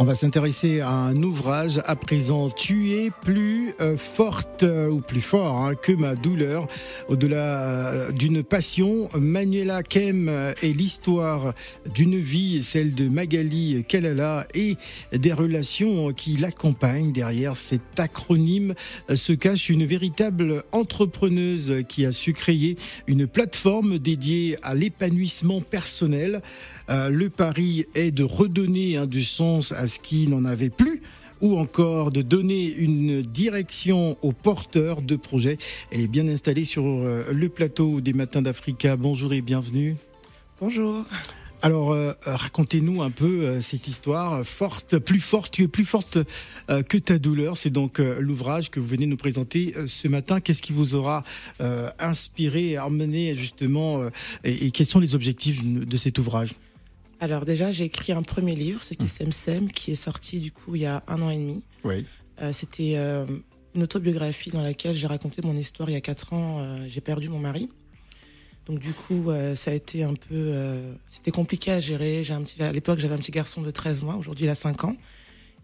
On va s'intéresser à un ouvrage à présent. Tu es plus euh, forte euh, ou plus fort hein, que ma douleur. Au-delà euh, d'une passion, Manuela Kem est l'histoire d'une vie, celle de Magali Kalala et des relations qui l'accompagnent. Derrière cet acronyme se cache une véritable entrepreneuse qui a su créer une plateforme dédiée à l'épanouissement personnel. Le pari est de redonner hein, du sens à ce qui n'en avait plus ou encore de donner une direction aux porteurs de projets. Elle est bien installée sur euh, le plateau des Matins d'Africa. Bonjour et bienvenue. Bonjour. Alors, euh, racontez-nous un peu euh, cette histoire forte, plus forte, tu es plus forte que ta douleur. C'est donc l'ouvrage que vous venez nous présenter ce matin. Qu'est-ce qui vous aura inspiré, amené justement, et, quels sont les objectifs de cet ouvrage? Alors déjà, j'ai écrit un premier livre, ce qui Sem Sem, qui est sorti du coup il y a un an et demi. Oui. Euh, c'était euh, une autobiographie dans laquelle j'ai raconté mon histoire. Il y a quatre ans, euh, j'ai perdu mon mari. Donc du coup, ça a été un peu, c'était compliqué à gérer. J'ai un petit, à l'époque, j'avais un petit garçon de 13 mois. Aujourd'hui, il a 5 ans.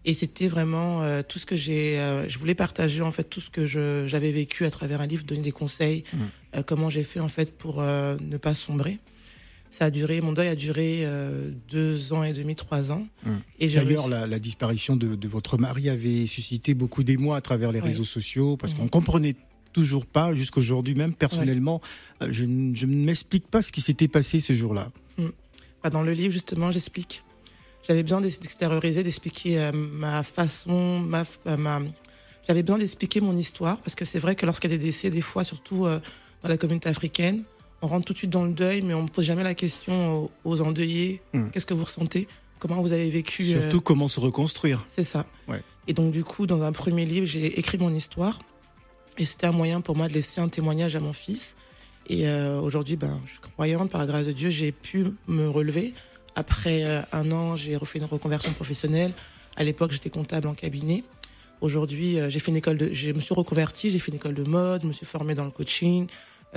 Et c'était vraiment tout ce que j'ai. je voulais partager en fait tout ce que j'avais vécu à travers un livre, donner des conseils, mmh. comment j'ai fait en fait pour ne pas sombrer. Ça a duré, mon deuil a duré euh, deux ans et demi, trois ans. Hum. Et D'ailleurs, la, disparition de, votre mari avait suscité beaucoup d'émoi à travers les réseaux sociaux parce qu'on qu'on comprenait toujours pas, jusqu'aujourd'hui même, personnellement, euh, je, je, ne m'explique pas ce qui s'était passé ce jour-là. Hum. Bah, dans le livre, justement, j'explique. J'avais besoin d'extérioriser, d'expliquer euh, ma façon, ma, ma j'avais besoin d'expliquer mon histoire parce que c'est vrai que lorsqu'il y a des décès, des fois, surtout dans la communauté africaine, on rentre tout de suite dans le deuil, mais on ne pose jamais la question aux, endeuillés. Hmm. Qu'est-ce que vous ressentez? Comment vous avez vécu euh, Surtout comment se reconstruire. C'est ça. Et donc du coup, dans un premier livre, j'ai écrit mon histoire. Et c'était un moyen pour moi de laisser un témoignage à mon fils. Et euh, aujourd'hui, ben, je suis croyante, par la grâce de Dieu, j'ai pu me relever. Après euh, un an, j'ai refait une reconversion professionnelle. À l'époque, j'étais comptable en cabinet. Aujourd'hui, j'ai fait une école de, je me suis reconvertie, j'ai fait une école de mode, je me suis formée dans le coaching,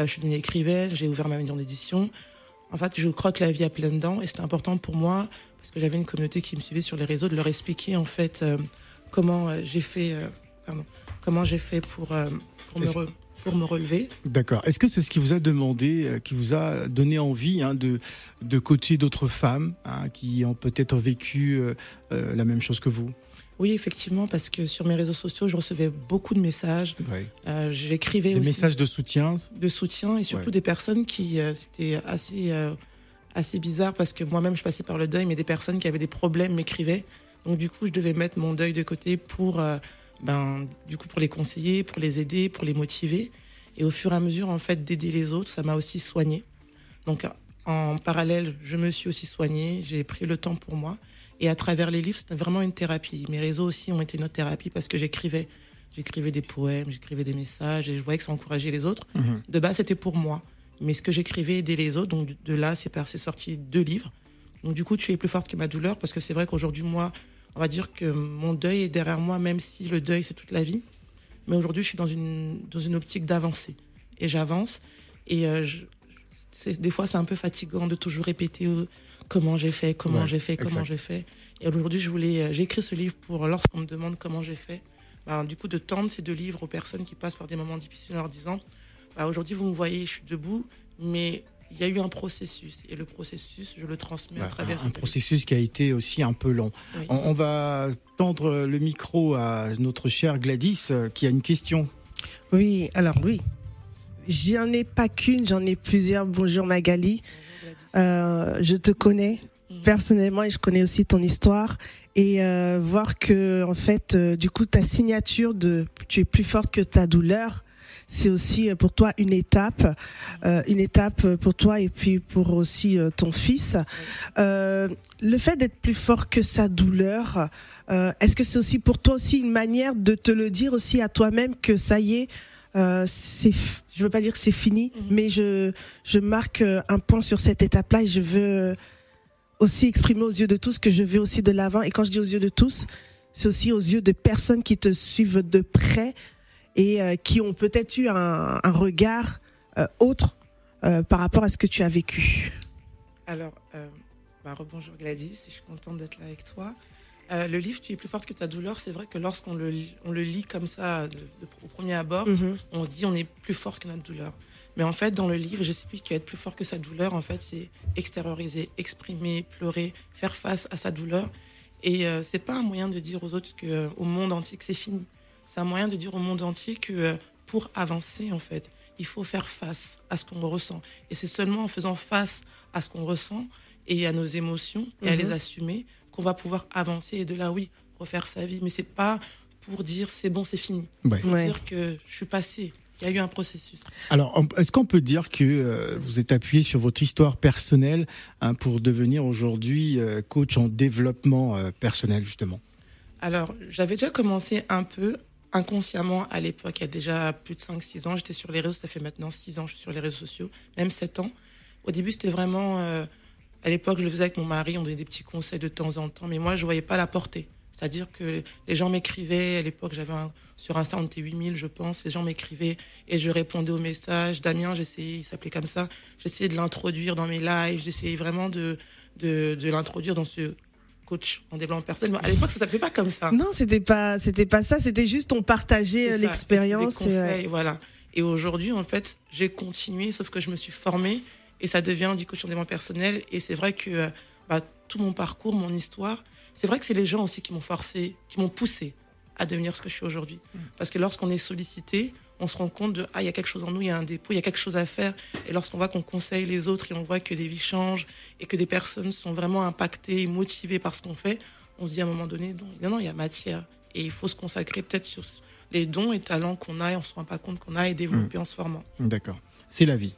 je suis devenue écrivaine, j'ai ouvert ma maison d'édition. En fait, je crois que la vie a plein dedans et c'était important pour moi parce que j'avais une communauté qui me suivait sur les réseaux de leur expliquer en fait euh, comment euh, j'ai fait, comment j'ai fait pour pour me, pour me relever. D'accord. Est-ce que c'est ce qui vous a demandé, qui vous a donné envie hein, de de coacher d'autres femmes hein, qui ont peut-être vécu la même chose que vous? Oui, effectivement, parce que sur mes réseaux sociaux, je recevais beaucoup de messages. Euh, J'écrivais Des messages de soutien De soutien et surtout des personnes qui. Euh, C'était assez, euh, assez bizarre parce que moi-même, je passais par le deuil, mais des personnes qui avaient des problèmes m'écrivaient. Donc, du coup, je devais mettre mon deuil de côté pour, ben, du coup, pour les conseiller, pour les aider, pour les motiver. Et au fur et à mesure, en fait, d'aider les autres, ça m'a aussi soigné. Donc, en parallèle, je me suis aussi soignée. J'ai pris le temps pour moi. Et à travers les livres, c'était vraiment une thérapie. Mes réseaux aussi ont été notre thérapie parce que j'écrivais. J'écrivais des poèmes, j'écrivais des messages et je voyais que ça encourageait les autres. Mhm. De base, c'était pour moi. Mais ce que j'écrivais aidait les autres. Donc de là, c'est sorti deux livres. Donc du coup, tu es plus forte que ma douleur parce que c'est vrai qu'aujourd'hui, moi, on va dire que mon deuil est derrière moi, même si le deuil, c'est toute la vie. Mais aujourd'hui, je suis dans une, dans une optique d'avancer. Et j'avance. Et euh, des fois, c'est un peu fatigant de toujours répéter euh, comment j'ai fait, comment j'ai fait, comment j'ai fait. Et aujourd'hui, je voulais, euh, j'ai écrit ce livre pour lorsqu'on me demande comment j'ai fait, ben, du coup, de tendre ces deux livres aux personnes qui passent par des moments difficiles en leur disant, ben, aujourd'hui, vous me voyez, je suis debout, mais il y a eu un processus et le processus, je le transmets à travers. Un, processus qui a été aussi un peu long. On, va tendre le micro à notre chère Gladys euh, qui a une question. Oui, alors oui, j'en ai pas qu'une, j'en ai plusieurs. Bonjour Magali. Euh, je te connais mm. personnellement et je connais aussi ton histoire et euh, voir que en fait euh, du coup ta signature de tu es plus forte que ta douleur c'est aussi pour toi une étape une étape pour toi et puis pour aussi ton fils le fait d'être plus fort que sa douleur est-ce que c'est aussi pour toi aussi une manière de te le dire aussi à toi-même que ça y est euh, c'est, je veux pas dire que c'est fini, mhm. mais je, je marque euh, un point sur cette étape-là et je veux aussi exprimer aux yeux de tous que je vais aussi de l'avant. Et quand je dis aux yeux de tous, c'est aussi aux yeux de personnes qui te suivent de près et euh, qui ont peut-être eu un, un regard autre par rapport à ce que tu as vécu Alors, bah, rebonjour Gladys, je suis contente d'être là avec toi. Le livre Tu es plus forte que ta douleur, c'est vrai que lorsqu'on le, on le lit comme ça au premier abord, mm-hmm. on se dit on est plus fort que notre douleur. Mais en fait, dans le livre, j'explique qu'être plus fort que sa douleur, en fait, c'est extérioriser, exprimer, pleurer, faire face à sa douleur. Et euh, c'est pas un moyen de dire aux autres que, euh, au monde entier que c'est fini. C'est un moyen de dire au monde entier que euh, pour avancer, en fait, il faut faire face à ce qu'on ressent. Et c'est seulement en faisant face à ce qu'on ressent et à nos émotions et à les mhm. assumer qu'on va pouvoir avancer et de là, oui, refaire sa vie. Mais c'est pas pour dire c'est bon, c'est fini. Pour dire que je suis passé, il y a eu un processus. Alors, est-ce qu'on peut dire que euh, vous êtes appuyé sur votre histoire personnelle hein, pour devenir aujourd'hui euh, coach en développement euh, personnel, justement? Alors, j'avais déjà commencé un peu inconsciemment à l'époque, il y a déjà plus de 5-6 ans. J'étais sur les réseaux, ça fait maintenant 6 ans je suis sur les réseaux sociaux, même 7 ans. Au début, c'était vraiment... à l'époque, je le faisais avec mon mari, on donnait des petits conseils de temps en temps, mais moi, je ne voyais pas la portée. C'est-à-dire que les gens m'écrivaient, à l'époque, j'avais sur Insta, on était 8000, je pense, les gens m'écrivaient et je répondais aux messages. Damien, j'essayais, il s'appelait comme ça, j'essayais de l'introduire dans mes lives, j'essayais vraiment de, de, l'introduire dans ce coach en développement personnel. À l'époque, ça s'appelait pas comme ça. Non, c'était pas, c'était pas ça, c'était juste on partageait l'expérience. conseils, voilà. Et aujourd'hui, en fait, j'ai continué, sauf que je me suis formée et ça devient du coach en développement personnel. Et c'est vrai que bah, tout mon parcours, mon histoire, c'est vrai que c'est les gens aussi qui m'ont forcé, qui m'ont poussé à devenir ce que je suis aujourd'hui. Mm. Parce que lorsqu'on est sollicité, on se rend compte de ah il y a quelque chose en nous, il y a un dépôt, il y a quelque chose à faire. Et lorsqu'on voit qu'on conseille les autres et on voit que des vies changent et que des personnes sont vraiment impactées et motivées par ce qu'on fait, on se dit à un moment donné non, non, il y a matière et il faut se consacrer peut-être sur les dons et talents qu'on a et on se rend pas compte qu'on a et développer mm. en se formant. D'accord, c'est la vie.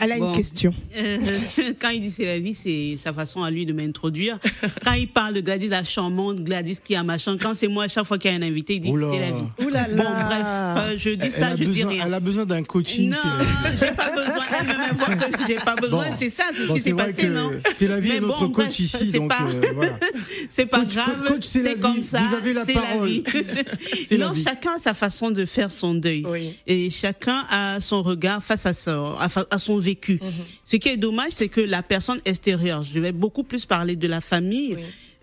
Elle a une question. quand il dit c'est la vie, c'est sa façon à lui de m'introduire. Quand il parle de Gladys la charmante, Gladys qui a machin, quand c'est moi, à chaque fois qu'il y a un invité, il dit c'est la vie. Oula bon, bref, euh, je dis ça, je dis rien. Elle a besoin d'un coaching. Non, j'ai pas besoin. Que j'ai pas besoin. C'est ça, c'est ce qui s'est passé, non C'est la vie et notre coach ici, donc euh, voilà. C'est pas grave. C'est comme ça. Vous avez la parole. Non, chacun a sa façon de faire son deuil. Et chacun a son regard face à son vécu. Mhm. Ce qui est dommage, c'est que la personne extérieure, je vais beaucoup plus parler de la famille,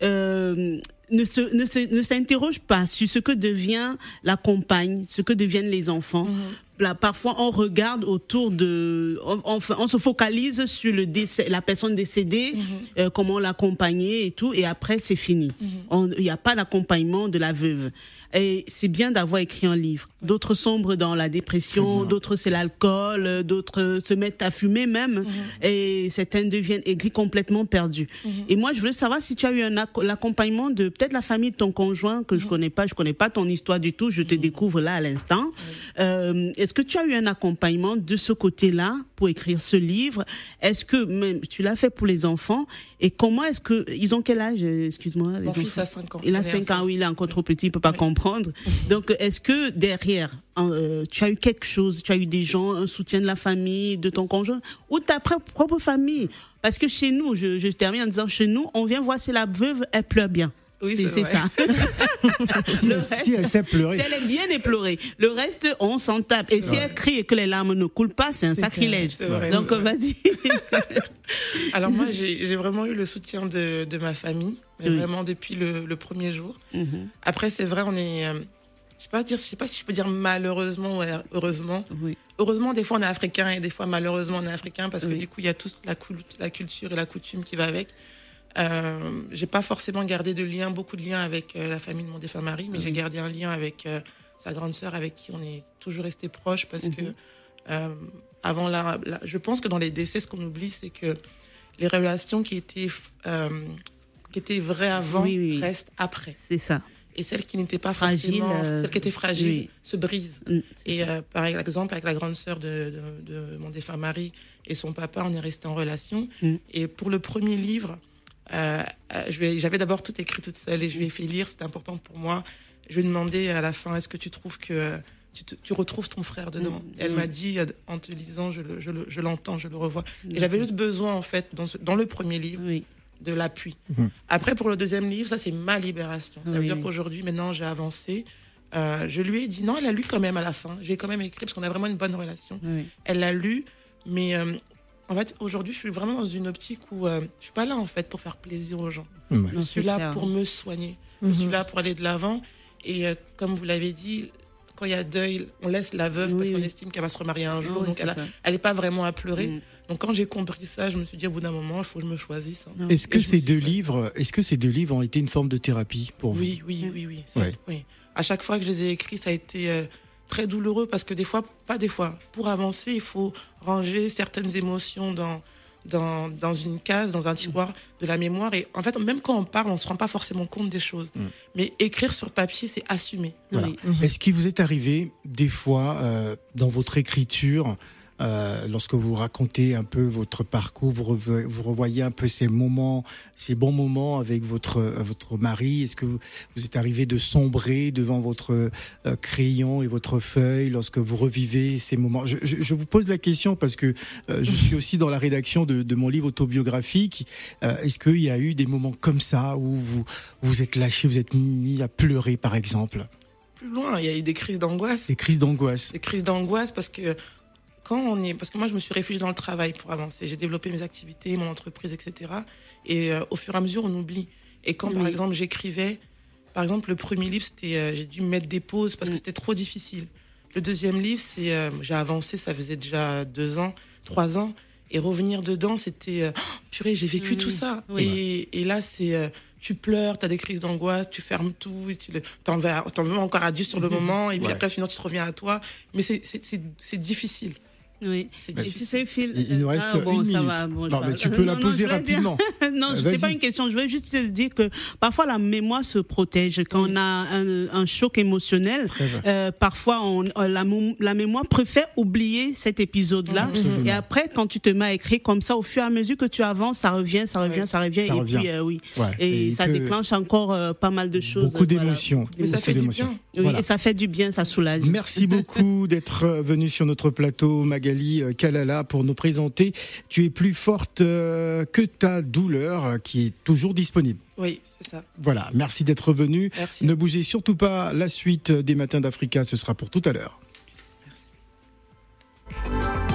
euh, ne se, ne s'interroge pas sur ce que devient la compagne, ce que deviennent les enfants. Mhm. Là, parfois, on regarde autour de, on, on, se focalise sur le décès, la personne décédée, mhm. euh, comment l'accompagner et tout, et après c'est fini. Il n'y a pas l'accompagnement de la veuve. Et c'est bien d'avoir écrit un livre. D'autres sombrent dans la dépression, d'autres c'est l'alcool, d'autres se mettent à fumer même, mhm. et certains deviennent aigris complètement perdus. Mhm. Et moi, je voulais savoir si tu as eu l'accompagnement de peut-être la famille de ton conjoint que je mhm. connais pas, je connais pas ton histoire du tout, je te découvre là à l'instant. Euh, Est-ce que tu as eu un accompagnement de ce côté-là pour écrire ce livre? Est-ce que même tu l'as fait pour les enfants? Et comment est-ce que ils ont quel âge Excuse-moi. Mon fils a 5 ans. Il a 5 ans, oui, il est encore trop petit, il peut pas comprendre. Donc, est-ce que derrière, euh, tu as eu quelque chose, tu as eu des gens, un soutien de la famille, de ton conjoint, ou ta propre famille? Parce que chez nous, je, termine en disant, chez nous, on vient voir si la veuve, elle pleure bien. Oui, c'est ça. si, elle sait pleurer. Si elle est bien éplorée. Le reste, on s'en tape. Et si elle crie et que les larmes ne coulent pas, c'est un sacrilège. Donc, vas-y. Alors, moi, j'ai vraiment eu le soutien de, ma famille, mais vraiment depuis le, premier jour. Mhm. Après, c'est vrai, on est. Euh, je sais pas dire, je sais pas si je peux dire malheureusement ou heureusement. Heureusement, des fois on est africain et des fois malheureusement on est africain parce que du coup il y a toute la, la culture et la coutume qui va avec. Euh, j'ai pas forcément gardé de lien, beaucoup de liens avec euh, la famille de mon défunt mari, mais j'ai mhm. gardé un lien avec euh, sa grande sœur, avec qui on est toujours resté proche, parce que mhm. avant la, je pense que dans les décès, ce qu'on oublie, c'est que les relations qui étaient qui étaient vraies avant restent après. C'est ça. Et celles qui n'étaient pas fragile, celles qui étaient fragiles, se brisent. Mm, et par exemple, avec la grande sœur de, de, mon défunt mari et son papa, on est resté en relation. Mm. Et pour le premier livre, euh, euh J'avais d'abord tout écrit toute seule et je lui ai fait lire, c'était important pour moi. Je lui ai demandé à la fin, est-ce que tu trouves que tu, tu, retrouves ton frère dedans mm, Elle mm. m'a dit, en te lisant, je l'entends, je, je, le revois. Et j'avais juste besoin, en fait, dans, dans le premier livre, de l'appui. Mm. Après, pour le deuxième livre, ça, c'est ma libération. Ça veut dire qu'aujourd'hui, maintenant, j'ai avancé. Euh, je lui ai dit non, elle a lu quand même à la fin. J'ai quand même écrit parce qu'on a vraiment une bonne relation. Elle l'a lu, mais euh, en fait, aujourd'hui, je suis vraiment dans une optique où euh, je suis pas là en fait pour faire plaisir aux gens. Je suis là pour me soigner. Je suis mhm. là pour aller de l'avant. Et comme vous l'avez dit, quand il y a deuil, on laisse la veuve parce qu'on estime qu'elle va se remarier un jour. donc elle n'est pas vraiment à pleurer. Mm. Donc quand j'ai compris ça, je me suis dit au bout d'un moment, il faut que je me choisisse. Hein. Est-ce que ces deux livres, est-ce que ces deux livres ont été une forme de thérapie pour vous? Oui, oui, oui, oui, oui. À chaque fois que je les ai écrits, ça a été euh, très douloureux parce que des fois, pas des fois, pour avancer, il faut ranger certaines émotions dans dans, dans une case, dans un tiroir de la mémoire. Et en fait, même quand on parle, on se rend pas forcément compte des choses. Mm. Mais écrire sur papier, c'est assumer. Est-ce qu'il vous est arrivé des fois euh, dans votre écriture euh, lorsque vous racontez un peu votre parcours, vous, vous, revoyez un peu ces moments, ces bons moments avec votre votre mari. Est-ce que vous, êtes arrivé de sombrer devant votre euh, crayon et votre feuille lorsque vous revivez ces moments? Je, je, je, vous pose la question parce que euh, je suis aussi dans la rédaction de, de mon livre autobiographique. Est-ce qu'il y a eu des moments comme ça où vous vous êtes lâché, vous êtes mis à pleurer, par exemple? Plus loin, il y a eu des crises d'angoisse. Des crises d'angoisse. Des crises d'angoisse parce que quand on est, parce que moi je me suis réfugiée dans le travail pour avancer, j'ai développé mes activités, mon entreprise, etc. Et euh, au fur et à mesure, on oublie. Et quand par exemple j'écrivais, par exemple le premier livre, c'était, euh, j'ai dû mettre des pauses parce que mm. c'était trop difficile. Le deuxième livre, c'est, euh, j'ai avancé, ça faisait déjà deux ans, trois ans, et revenir dedans, c'était, oh, purée, j'ai vécu tout ça. Et, et, là, c'est, tu pleures, tu as des crises d'angoisse, tu fermes tout, tu t'en veux, veux encore à Dieu sur le moment, et puis après, finalement, tu te reviens à toi. Mais c'est difficile. Oui, c'est Phil. Il nous reste ah, une minute. non, mais tu peux la poser rapidement. non, ce n'est pas une question. Je veux juste te dire que parfois la mémoire se protège. Quand on a un, un choc émotionnel, euh, parfois on, euh, la, la, mémoire préfère oublier cet épisode-là. Et après, quand tu te mets à écrire comme ça, au fur et à mesure que tu avances, ça revient, ça revient, ça revient. et puis, euh, oui. Et, ça déclenche encore pas mal de choses. Beaucoup d'émotions. Mais ça fait du bien. Oui, et ça fait du bien, ça soulage. Merci beaucoup d'être venu sur notre plateau, Magali. Magali euh, Kalala pour nous présenter Tu es plus forte euh, que ta douleur euh, qui est toujours disponible. Oui, c'est ça. Voilà, merci d'être venu. Merci. Ne bougez surtout pas, la suite des Matins d'Africa, ce sera pour tout à l'heure. Merci.